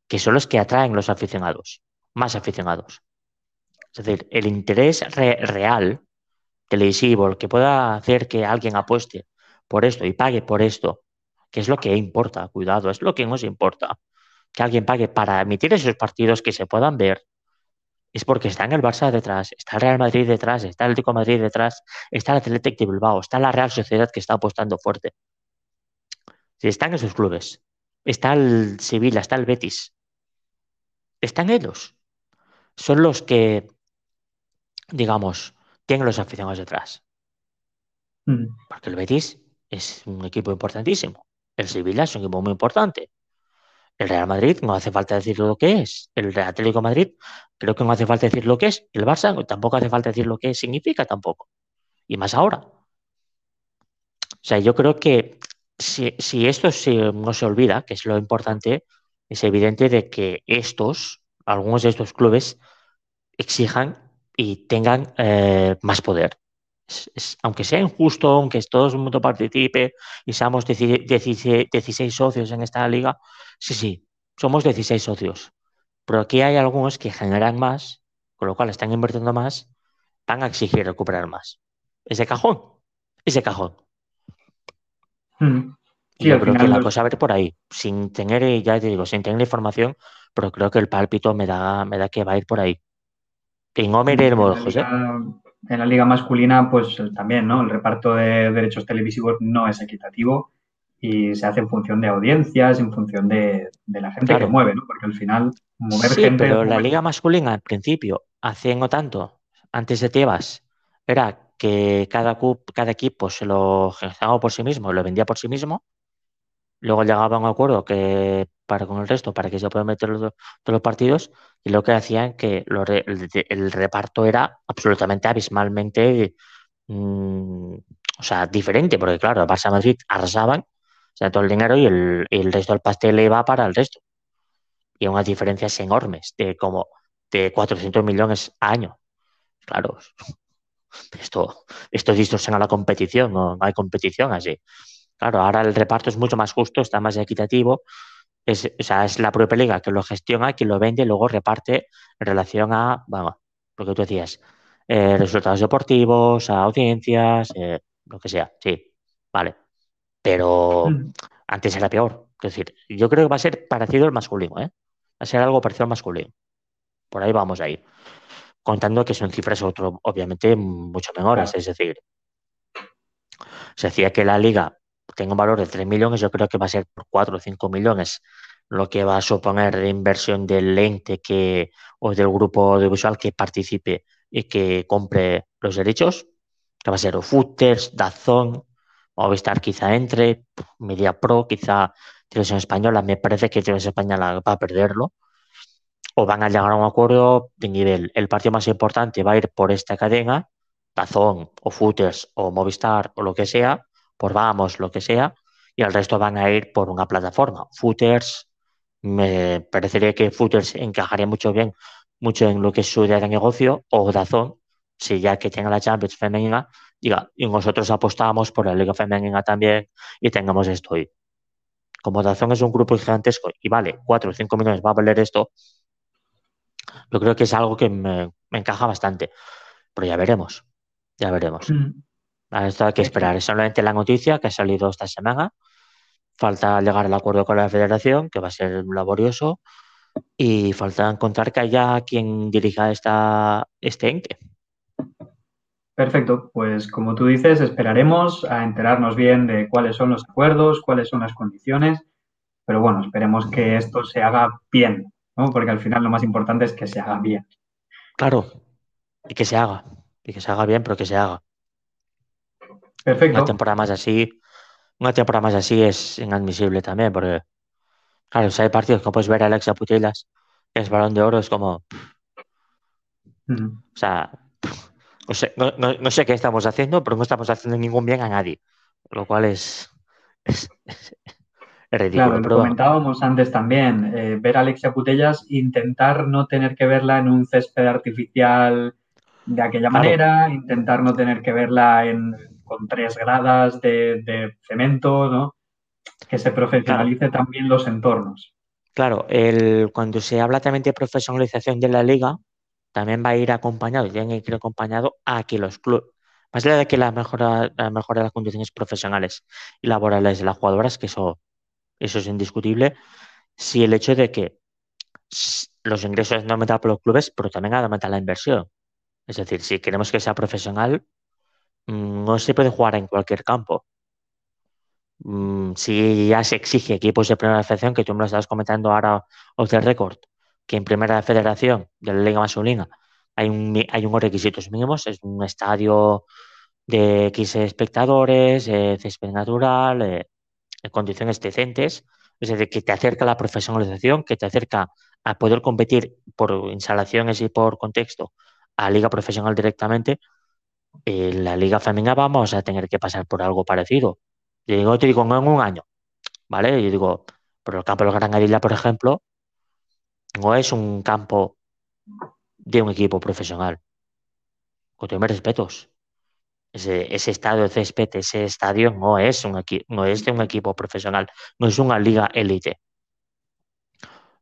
que son los que atraen los aficionados, más aficionados. Es decir, el interés real televisivo, el que pueda hacer que alguien apueste por esto y pague por esto, que es lo que importa, cuidado, es lo que nos importa, que alguien pague para emitir esos partidos que se puedan ver, es porque está en el Barça detrás, está el Real Madrid detrás, está el Atlético Madrid detrás, está el Athletic de Bilbao, está la Real Sociedad que está apostando fuerte. Si están esos clubes, está el Sevilla, está el Betis, están ellos. Son los que, digamos, tienen los aficionados detrás. Mm. Porque el Betis es un equipo importantísimo. El Sevilla es un equipo muy importante. El Real Madrid no hace falta decir lo que es. El Atlético Madrid creo que no hace falta decir lo que es. El Barça tampoco hace falta decir lo que significa tampoco. Y más ahora. O sea, yo creo que si, esto no se olvida, que es lo importante, es evidente de que estos, algunos de estos clubes, exijan y tengan eh, más poder. Aunque sea injusto, aunque todo el mundo participe y seamos 16 socios en esta liga, Sí, sí, somos 16 socios, pero aquí hay algunos que generan más, con lo cual están invirtiendo más, van a exigir recuperar más. Ese cajón, ese cajón. Mm. yo creo que la cosa a ver por ahí, sin tener, ya te digo, sin tener información, pero creo que el pálpito me da, me da que va a ir por ahí. Que no me en José. En la liga masculina, pues también, ¿no? El reparto de derechos televisivos no es equitativo y se hace en función de audiencias, en función de, la gente que mueve, ¿no? Porque al final mover sí, Pero la liga masculina al principio, hace no tanto, antes de Tebas, era que cada, cada equipo se lo gestionaba por sí mismo, lo vendía por sí mismo. Luego llegaba a un acuerdo que para con el resto, para que se puedan meter los, todos los partidos, y lo que hacían que el, reparto era absolutamente abismalmente mm, o sea, diferente, porque claro, el Barça Madrid arrasaban o sea, todo el dinero y el, resto del pastel va para el resto. Y unas diferencias enormes, de como de 400 millones a año. Claro, esto, esto distorsiona la competición, no, hay competición así. Claro, ahora el reparto es mucho más justo, está más equitativo. Es, o sea, es la propia liga que lo gestiona, que lo vende y luego reparte en relación a, vamos, lo que tú decías, eh, resultados deportivos, a audiencias, eh, lo que sea. Sí, vale pero mm. antes era peor. Es decir, yo creo que va a ser parecido al masculino, ¿eh? Va a ser algo parecido al masculino. Por ahí vamos a ir. Contando que son cifras otro, obviamente mucho menores. Es decir, se decía que la liga tenga un valor de 3 millones, yo creo que va a ser por 4 o 5 millones lo que va a suponer de inversión del ente que, o del grupo audiovisual que participe y que compre los derechos, que va a ser Footers, Dazón, Movistar quizá entre, Media Pro, quizá Televisión Española, me parece que Televisión Española va a perderlo, o van a llegar a un acuerdo de nivel. El partido más importante va a ir por esta cadena, Tazón o Footers o Movistar o lo que sea, por Vamos, lo que sea, y el resto van a ir por una plataforma. Footers, me parecería que Footers encajaría mucho bien, mucho en lo que es su idea de negocio, o Dazón, si ya que tenga la Champions femenina, diga, y nosotros apostamos por la Liga Femenina también y tengamos esto hoy. Como Dazón es un grupo gigantesco y vale 4 o 5 millones, va a valer esto, yo creo que es algo que me, encaja bastante. Pero ya veremos, ya veremos. Mm. Esto hay que esperar. Es solamente la noticia que ha salido esta semana. Falta llegar al acuerdo con la federación, que va a ser laborioso. Y falta encontrar que haya quien dirija esta, este ente. Perfecto, pues como tú dices, esperaremos a enterarnos bien de cuáles son los acuerdos, cuáles son las condiciones, pero bueno, esperemos que esto se haga bien, ¿no? Porque al final lo más importante es que se haga bien. Claro, y que se haga. y que se haga bien, pero que se haga. Perfecto. Una temporada más así, una temporada más así es inadmisible también, porque, claro, si hay partidos que puedes ver a Alexia Putellas, que es balón de oro, es como, o sea, no sé, no, no- no sé qué estamos haciendo, pero no estamos haciendo ningún bien a nadie, lo cual es, es, ridículo, Claro, lo pero bueno, comentábamos antes también, eh, ver a Alexia Putellas, intentar no tener que verla en un césped artificial de aquella Claro. manera, intentar no tener que verla en, con tres gradas de, de cemento, ¿no? Que se profesionalice también los entornos. Claro, el, cuando se habla también de profesionalización de la liga, también va a ir acompañado, tiene que ir acompañado a que los clubes, más allá de que la mejora, la mejora de las condiciones profesionales y laborales de las jugadoras, que eso, eso es indiscutible, sí el hecho de que los ingresos han aumentado por los clubes, pero también ha aumentado la inversión. Es decir, si queremos que sea profesional, no se puede jugar en cualquier campo. Mm, si ya se exige equipos de primera federación, que tú me lo estabas comentando ahora off the record, que en primera federación de la Liga Masculina hay, un, hay unos requisitos mínimos, es un estadio de X espectadores, eh, césped natural, eh, en condiciones decentes, es decir, que te acerca a la profesionalización, que te acerca a poder competir por instalaciones y por contexto a liga profesional directamente, en la liga femenina vamos a tener que pasar por algo parecido. Yo digo, te digo, no en un año, ¿vale? Yo digo, pero el campo del Granadilla, por ejemplo, no es un campo de un equipo profesional. Con todos mis respetos. Ese, estadio de césped, ese estadio no es, un no es de un equipo profesional, no es una liga élite.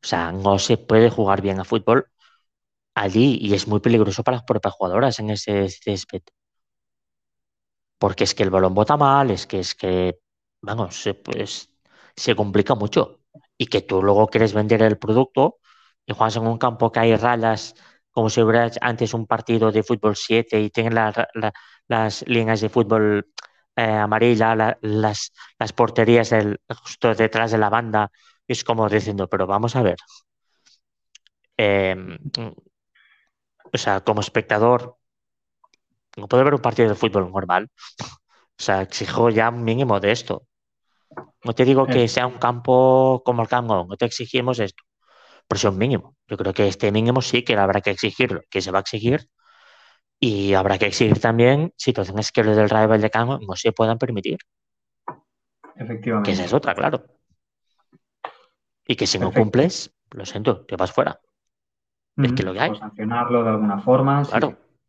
O sea, no se puede jugar bien a fútbol allí y es muy peligroso para las propias jugadoras en ese césped. Porque es que el balón bota mal, es que es que, vamos, se, pues, se complica mucho. Y que tú luego quieres vender el producto y juegas en un campo que hay rayas, como si hubiera antes un partido de fútbol 7 y tienen la- la- las líneas de fútbol eh, amarilla, la- las, las porterías justo detrás de la banda. Es como diciendo, pero vamos a ver. eh, o sea, como espectador, no puedo ver un partido de fútbol normal. O sea, exijo ya un mínimo de esto. No te digo que sea un campo como el Camp Nou, no te exigimos esto, pero sí un mínimo. Yo creo que este mínimo sí que habrá que exigirlo, que se va a exigir, y habrá que exigir también situaciones que los del Rayo Vallecano no se puedan permitir, que Efectivamente. esa es otra, claro. Y que si no cumples, lo siento, te vas fuera. es que lo que hay. O sancionarlo de alguna forma. sí.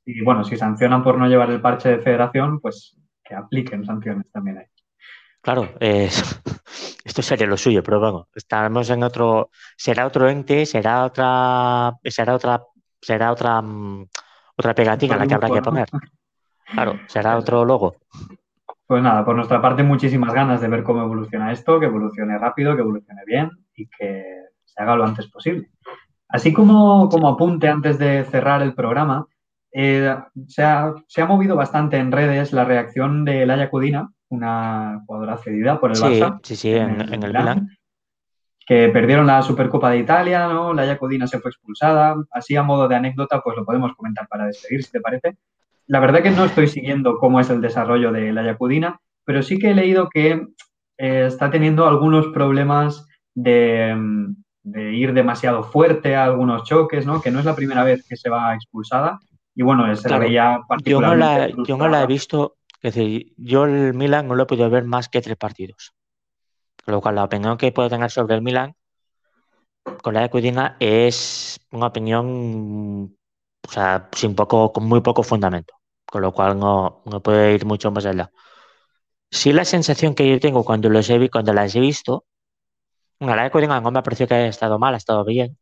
Y bueno, si sancionan por no llevar el parche de federación, pues que apliquen sanciones también ahí. Claro, eh, esto sería lo suyo, pero bueno, estaremos en otro, será otro ente, será otra, será otra, será otra, mm, otra pegatina la que habrá que poner. Claro, será otro logo. Pues nada, por nuestra parte, muchísimas ganas de ver cómo evoluciona esto, que evolucione rápido, que evolucione bien y que se haga lo antes posible. Así como, como apunte antes de cerrar el programa, eh, se, ha, se ha movido bastante en redes la reacción de Laia Cudina, una jugadora cedida por el Sí, Barça. sí, sí, en, en el Milan. Que perdieron la Supercopa de Italia, ¿no? Laia Codina se fue expulsada. Así a modo de anécdota, pues lo podemos comentar para despedir, si te parece. La verdad que no estoy siguiendo cómo es el desarrollo de Laia Codina, pero sí que he leído que eh, está teniendo algunos problemas de, de, ir demasiado fuerte a algunos choques, ¿no? Que no es la primera vez que se va expulsada. Y bueno, se Claro, veía Yo no, la, yo no la he visto, es decir, yo el Milan no lo he podido ver más que tres partidos. Con lo cual, la opinión que puedo tener sobre el Milan con la de Cudina es una opinión, o sea, sin poco, con muy poco fundamento. Con lo cual, no, no puede ir mucho más allá. Sí, la sensación que yo tengo cuando, los he, cuando las he visto, bueno, la de Cudina no me ha parecido que haya estado mal, ha estado bien.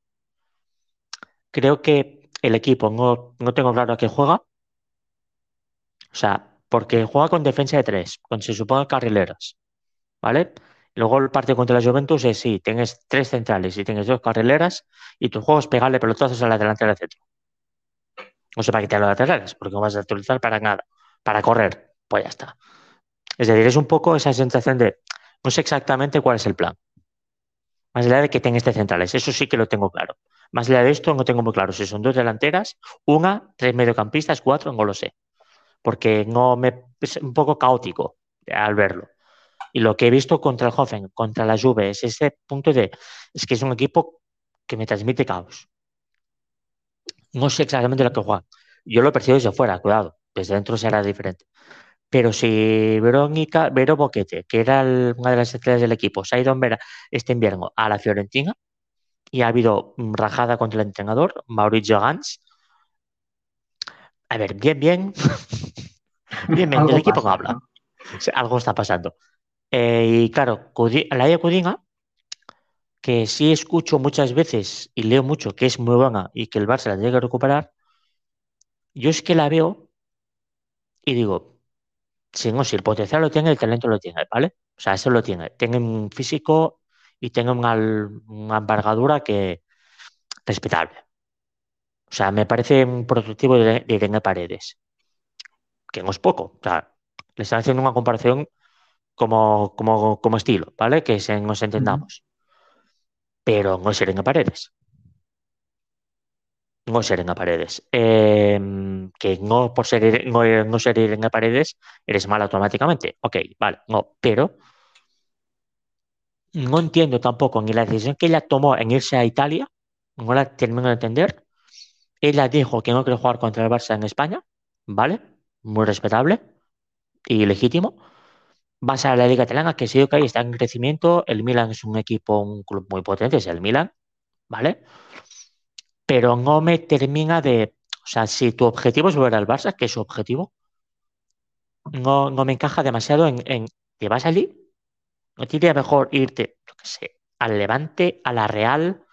Creo que el equipo no, no tengo claro a qué juega. O sea, porque juega con defensa de tres, con se supone carrileras. ¿Vale? Luego el partido contra la Juventus es sí, tienes tres centrales y tienes dos carrileras y tu juego es pegarle pelotazos a la delantera del centro. No sé para quitar los laterales, porque no vas a utilizar para nada. Para correr, pues ya está. Es decir, es un poco esa sensación de no sé exactamente cuál es el plan. Más allá de que tengas tres centrales, eso sí que lo tengo claro. Más allá de esto, no tengo muy claro si son dos delanteras, una, tres mediocampistas, cuatro, no lo sé. Porque no me, es un poco caótico al verlo. Y lo que he visto contra el Hoffen, contra la Juve, es ese punto de, es que es un equipo que me transmite caos. No sé exactamente lo que juega. Yo lo percibo desde fuera, cuidado, desde dentro será diferente. Pero si Verónica, Vero Boquete, que era una de las estrellas del equipo, se ha ido ver este invierno a la Fiorentina y ha habido rajada contra el entrenador, Mauricio Gans. A ver, bien, bien. bien, bien, el equipo no habla. Algo está pasando. Eh, y claro, la Cudina, que sí escucho muchas veces y leo mucho que es muy buena y que el Barça la tiene que recuperar, yo es que la veo y digo, si no, si el potencial lo tiene, el talento lo tiene, ¿vale? O sea, eso lo tiene. Tiene un físico y tiene una, una embargadura que respetable. O sea, me parece un prototipo de, de Paredes, que no es poco. O sea, le están haciendo una comparación como, como, como estilo, ¿vale? Que se, nos entendamos. Pero no es Irene Paredes. No es Irene Paredes. Em, que no por ser, no, no ser Irene Paredes eres mal automáticamente. Ok, vale, no. Pero no entiendo tampoco ni la decisión que ella tomó en irse a Italia. No la termino de entender. Ella dijo que no quiere jugar contra el Barça en España. ¿Vale? Muy respetable y legítimo vas a la Liga Italiana, que sí, que está en crecimiento. El Milan es un equipo, un club muy potente, es el Milan, ¿vale? Pero no me termina de. O sea, si tu objetivo es volver al Barça, que es su objetivo, no, no me encaja demasiado en, en. ¿Te vas allí? ¿No te iría mejor irte, yo qué sé, al Levante, a la Real,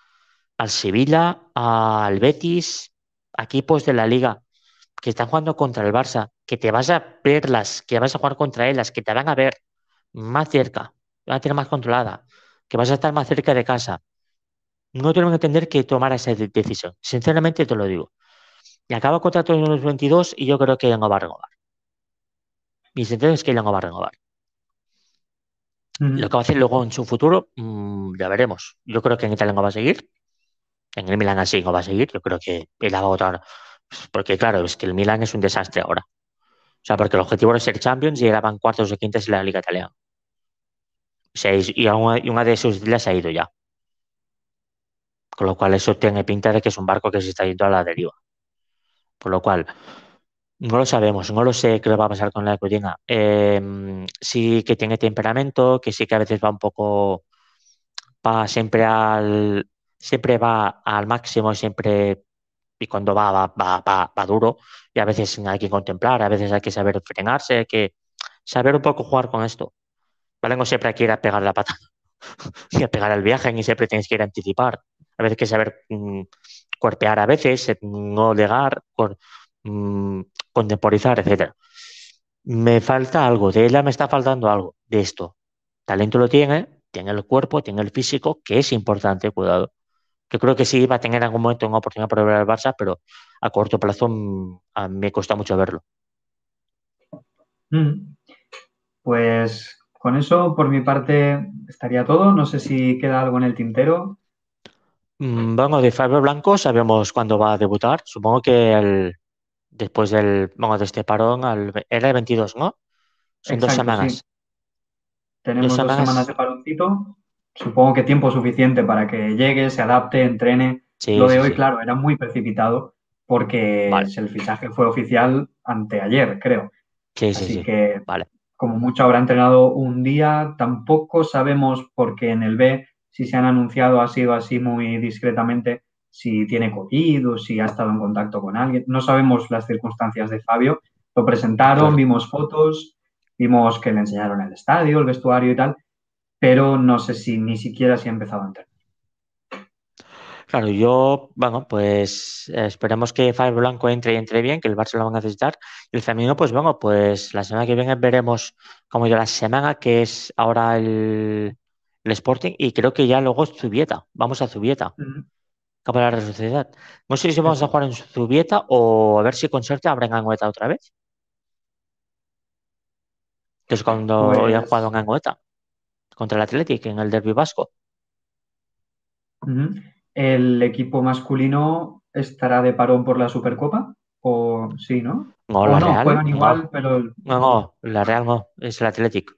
al Sevilla, al Betis, equipos de la Liga que están jugando contra el Barça, que te vas a verlas, que vas a jugar contra ellas, que te van a ver más cerca, van a tener más controlada, que vas a estar más cerca de casa. No tengo que entender que tomar esa decisión. Sinceramente te lo digo. Y acaba el contrato en los 22 y yo creo que ella no va a renovar. Mi sentencia es que ella no va a renovar. Lo que va a hacer luego en su futuro, mm, ya veremos. Yo creo que en Italia no va a seguir. En el Milan así no va a seguir. Yo creo que él va a votar porque claro, es que el Milan es un desastre ahora. O sea, porque el objetivo era ser Champions y eran cuartos o quintas en la Liga Italiana. y, una, de sus islas ha ido ya. Con lo cual eso tiene pinta de que es un barco que se está yendo a la deriva. Con lo cual, no lo sabemos, no lo sé qué le va a pasar con la Cudina. Em, sí que tiene temperamento, que sí que a veces va un poco, va siempre al, siempre va al máximo, siempre y cuando va, va, va, va, duro y a veces hay que contemplar, a veces hay que saber frenarse, hay que saber un poco jugar con esto. ¿Vale? No siempre hay que ir a pegar la pata y a pegar el viaje, ni siempre tienes que ir a anticipar. A veces hay que saber mm, cuerpear a veces, no legar, mm, contemporizar, etc. Me falta algo, de ella me está faltando algo de esto. Talento lo tiene, tiene el cuerpo, tiene el físico, que es importante, cuidado que creo que sí iba a tener en algún momento una oportunidad para volver al Barça, pero a corto plazo mm, me cuesta mucho verlo. Mm. Pues con eso, por mi parte, estaría todo. No sé si queda algo en el tintero. Bueno, de Fabio Blanco sabemos cuándo va a debutar. Supongo que el, después del, bueno, de este parón, era el 22, ¿no? Son dos semanas. Tenemos dos semanas de paroncito supongo que tiempo suficiente para que llegue, se adapte, entrene. Lo de hoy, claro, era muy precipitado porque el fichaje fue oficial anteayer, creo. Sí, sí, Así que, vale. como mucho habrá entrenado un día, tampoco sabemos porque en el B, si se han anunciado, ha sido así muy discretamente, si tiene COVID o si ha estado en contacto con alguien. No sabemos las circunstancias de Fabio. Lo presentaron, vimos fotos, vimos que le enseñaron el estadio, el vestuario y tal, pero no sé si ni siquiera si ha empezado a entrar. Claro, yo, bueno, pues esperemos que Fabio Blanco entre y entre bien, que el Barça lo va a necesitar. Y el femenino, pues bueno, pues la semana que viene veremos cómo yo la semana, que es ahora el, Sporting, y creo que ya luego Zubieta. Vamos a Zubieta. Uh la Sociedad. No sé si vamos a jugar en Zubieta o a ver si con suerte abren Angoeta otra vez. Que es cuando hoy han pues jugado en Angoeta contra el Athletic en el derby vasco. ¿el equipo masculino estará de parón por la Supercopa? ¿O sí, no? No, la no, Real. juegan. No, no, la Real no, es el Athletic.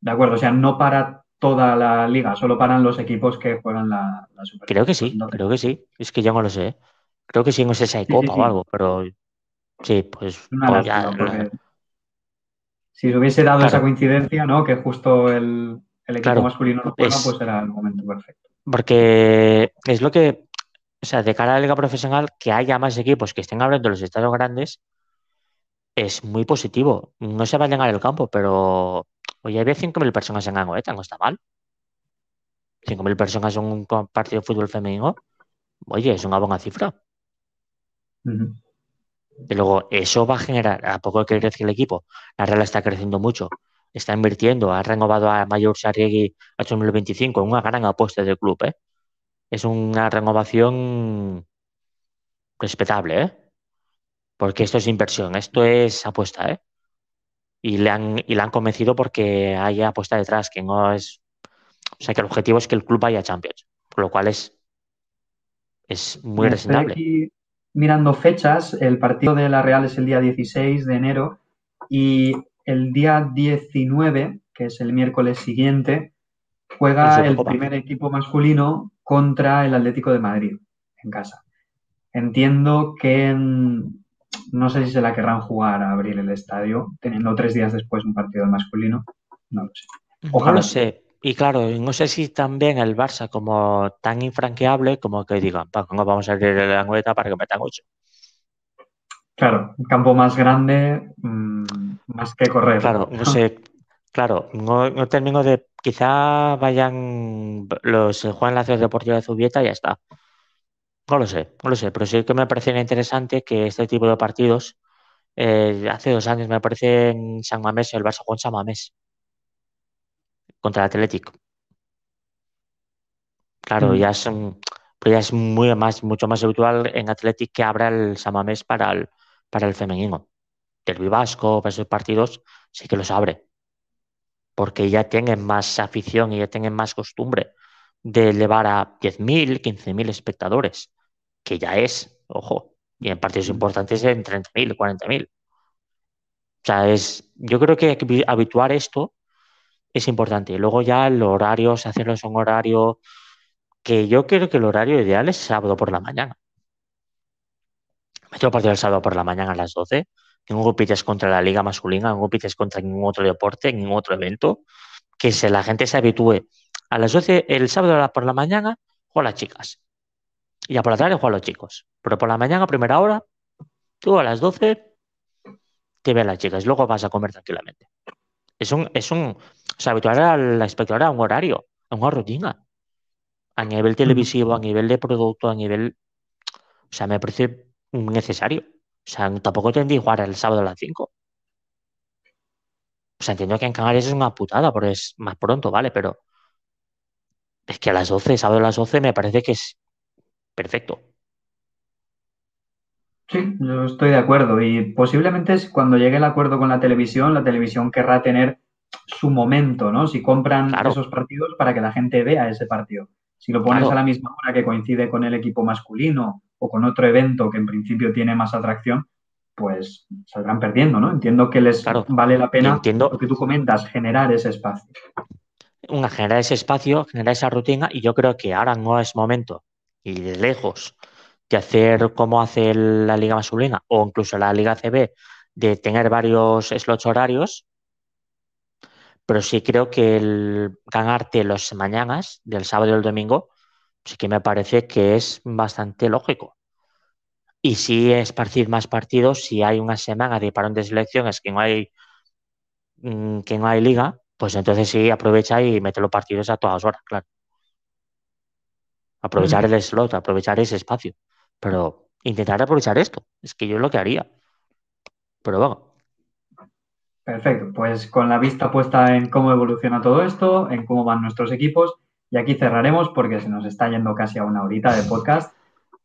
De acuerdo, o sea, no para toda la liga, solo paran los equipos que juegan la, la Supercopa. Creo que sí, Entonces, creo que sí. Es que yo no lo sé. Creo que sí, no sé si hay Sí, sí, copa sí. o algo, pero sí, pues, Una pues ya, si se hubiese dado Claro. esa coincidencia, ¿no? Que justo el, el equipo Claro, masculino no juega, es- pues era el momento perfecto. Porque es lo que, o sea, de cara a la liga profesional, que haya más equipos que estén abriendo los estadios grandes es muy positivo. No se va a llenar el campo, pero hoy había 5.000 personas en Anoeta, no está mal. 5.000 personas en un partido de fútbol femenino, oye, es una buena cifra. Ujú. Y luego, eso va a generar, a poco que crezca el equipo, la Real está creciendo mucho, está invirtiendo, ha renovado a Mayor Sarriegui a 2025, una gran apuesta del club, ¿eh? Es una renovación respetable, ¿eh? Porque esto es inversión, esto es apuesta, ¿eh? Y le han, y le han convencido porque hay apuesta detrás, que no es... O sea, que el objetivo es que el club vaya a Champions, por lo cual es, es muy reseñable. aquí mirando fechas. El partido de la Real es el día 16 de enero y el día 19, que es el miércoles siguiente, En juega el primer equipo masculino contra el Atlético de Madrid en casa. Entiendo que no sé si se la querrán jugar a abrir el estadio, teniendo tres días después un partido masculino. No lo sé. No Ojalá. lo sé. Y claro, no sé si también el Barça como tan infranqueable como que digan, "Pa, no vamos a abrir la nueta para que metan ocho. Claro, un campo más grande, mm, más que correr. Claro, no sé, claro, no, no termino de, quizá vayan los juegan la Ciudad Deportiva de Zubieta y ya está. No lo sé, no lo sé, pero sí que me parece interesante que este tipo de partidos, eh, hace dos años me parece en San Mamés, el Barça jugó en San Mamés contra el Athletic. Claro, Mm. ya es, un- pero ya es muy más, mucho más habitual en Athletic que abra el San Mamés para el, para el femenino. Del Vasco, para esos partidos, sí que los abre. Porque ya tienen más afición y ya tienen más costumbre de llevar a 10.000, 15.000 espectadores, que ya es, ojo, y en partidos importantes en 30.000, 40.000. O sea, es, yo creo que habi- habituar esto es importante. Y luego ya el horario, se hacerlo en un horario que yo creo que el horario ideal es sábado por la mañana. Meto el partido el sábado por la mañana a las 12, que no compites contra la liga masculina, no compites contra ningún otro deporte, ningún otro evento, que se, la gente se habitúe. A las 12, el sábado por la mañana, juegan las chicas. Y ya por la tarde juegan los chicos. Pero por la mañana, primera hora, tú a las 12 te ven las chicas. Luego vas a comer tranquilamente. Es un, es un, o sea, habituar a la espectadora a un horario, a una rutina. A nivel televisivo, a nivel de producto, a nivel. O sea, me parece necesario. O sea, tampoco tendría que jugar el sábado a las 5. O sea, entiendo que en Canarias es una putada porque es más pronto, ¿vale? Pero es que a las 12, sábado a las 12, me parece que es perfecto. Sí, yo estoy de acuerdo. Y posiblemente cuando llegue el acuerdo con la televisión, la televisión querrá tener su momento, ¿no? Si compran Claro. esos partidos para que la gente vea ese partido. Si lo pones Claro. a la misma hora que coincide con el equipo masculino o con otro evento que en principio tiene más atracción, pues saldrán perdiendo, ¿no? Entiendo que les Claro. vale la pena entiendo lo que tú comentas, generar ese espacio. una, generar ese espacio, generar esa rutina, y yo creo que ahora no es momento, y de lejos, de hacer como hace la Liga Masculina o incluso la Liga CB, de tener varios slots horarios, pero sí creo que el ganarte las mañanas del sábado y el domingo, sí que me parece que es bastante lógico. Y si esparcir más partidos, si hay una semana de parón de selecciones que no hay mm, que no hay liga, pues entonces sí aprovecha y mete los partidos a todas horas, claro. Aprovechar Mm. el slot, aprovechar ese espacio. Pero intentar aprovechar esto, es que yo es lo que haría. Pero bueno, Perfecto, pues con la vista puesta en cómo evoluciona todo esto, en cómo van nuestros equipos, y aquí cerraremos porque se nos está yendo casi a una horita de podcast.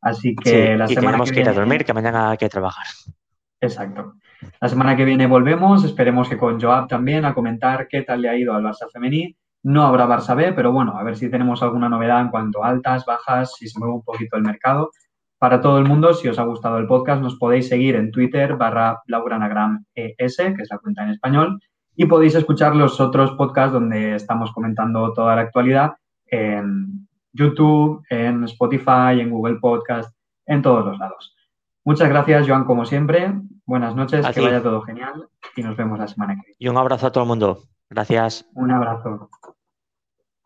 Así que sí, la y semana tenemos que que ir a dormir, que mañana hay que trabajar. Exacto. La semana que viene volvemos, esperemos que con Joab también, a comentar qué tal le ha ido al Barça femení no habrá Barça B, pero bueno, a ver si tenemos alguna novedad en cuanto a altas, bajas, si se mueve un poquito el mercado. Para todo el mundo, si os ha gustado el podcast, nos podéis seguir en Twitter barra Lauranagram ES, que es la cuenta en español, y podéis escuchar los otros podcasts donde estamos comentando toda la actualidad en YouTube, en Spotify, en Google Podcast, en todos los lados. Muchas gracias, Joan, como siempre. Buenas noches, que vaya todo genial y nos vemos la semana que viene. Y un abrazo a todo el mundo. Gracias. Un abrazo.